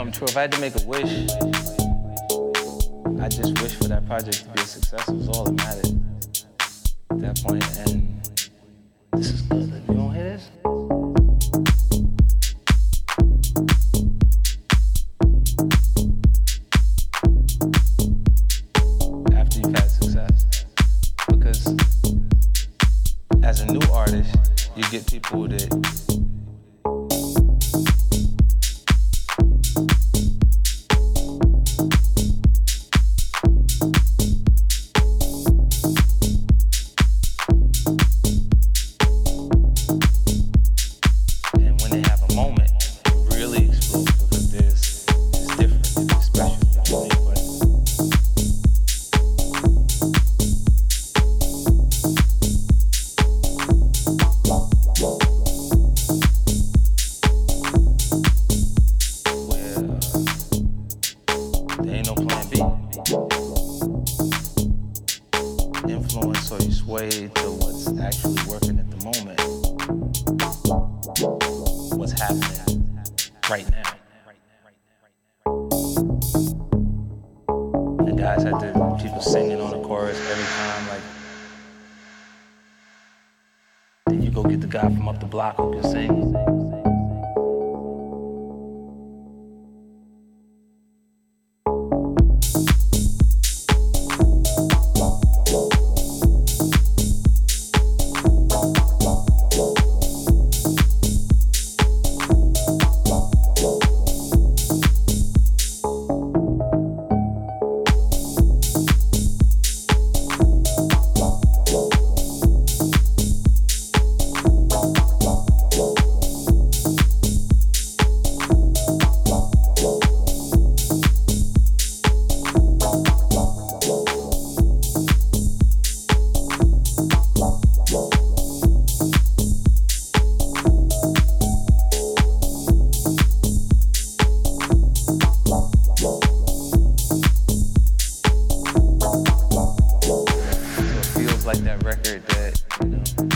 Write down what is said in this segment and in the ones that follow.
Um, come true. If I had to make a wish, I just wish for that project to be a success. It was all that mattered at that point. And like that record that, you know.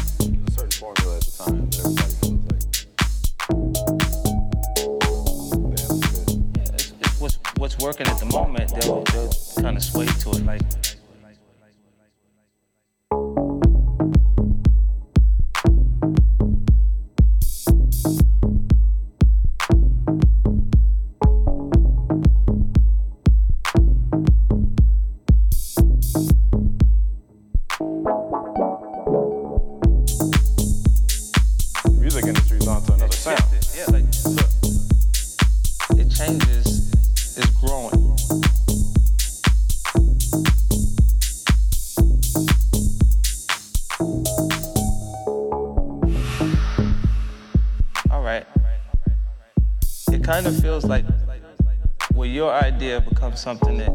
have something that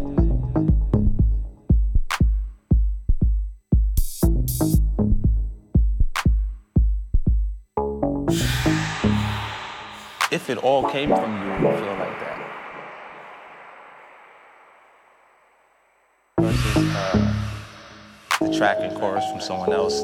if it all came from you, you feel like that. Versus uh, the track and chorus from someone else.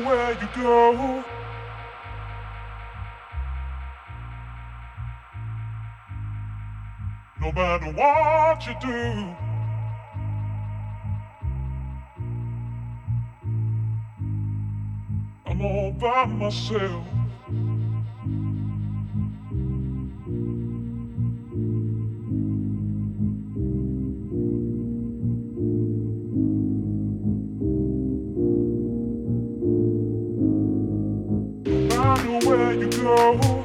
where you go. No matter what you do. I'm all by myself. you go.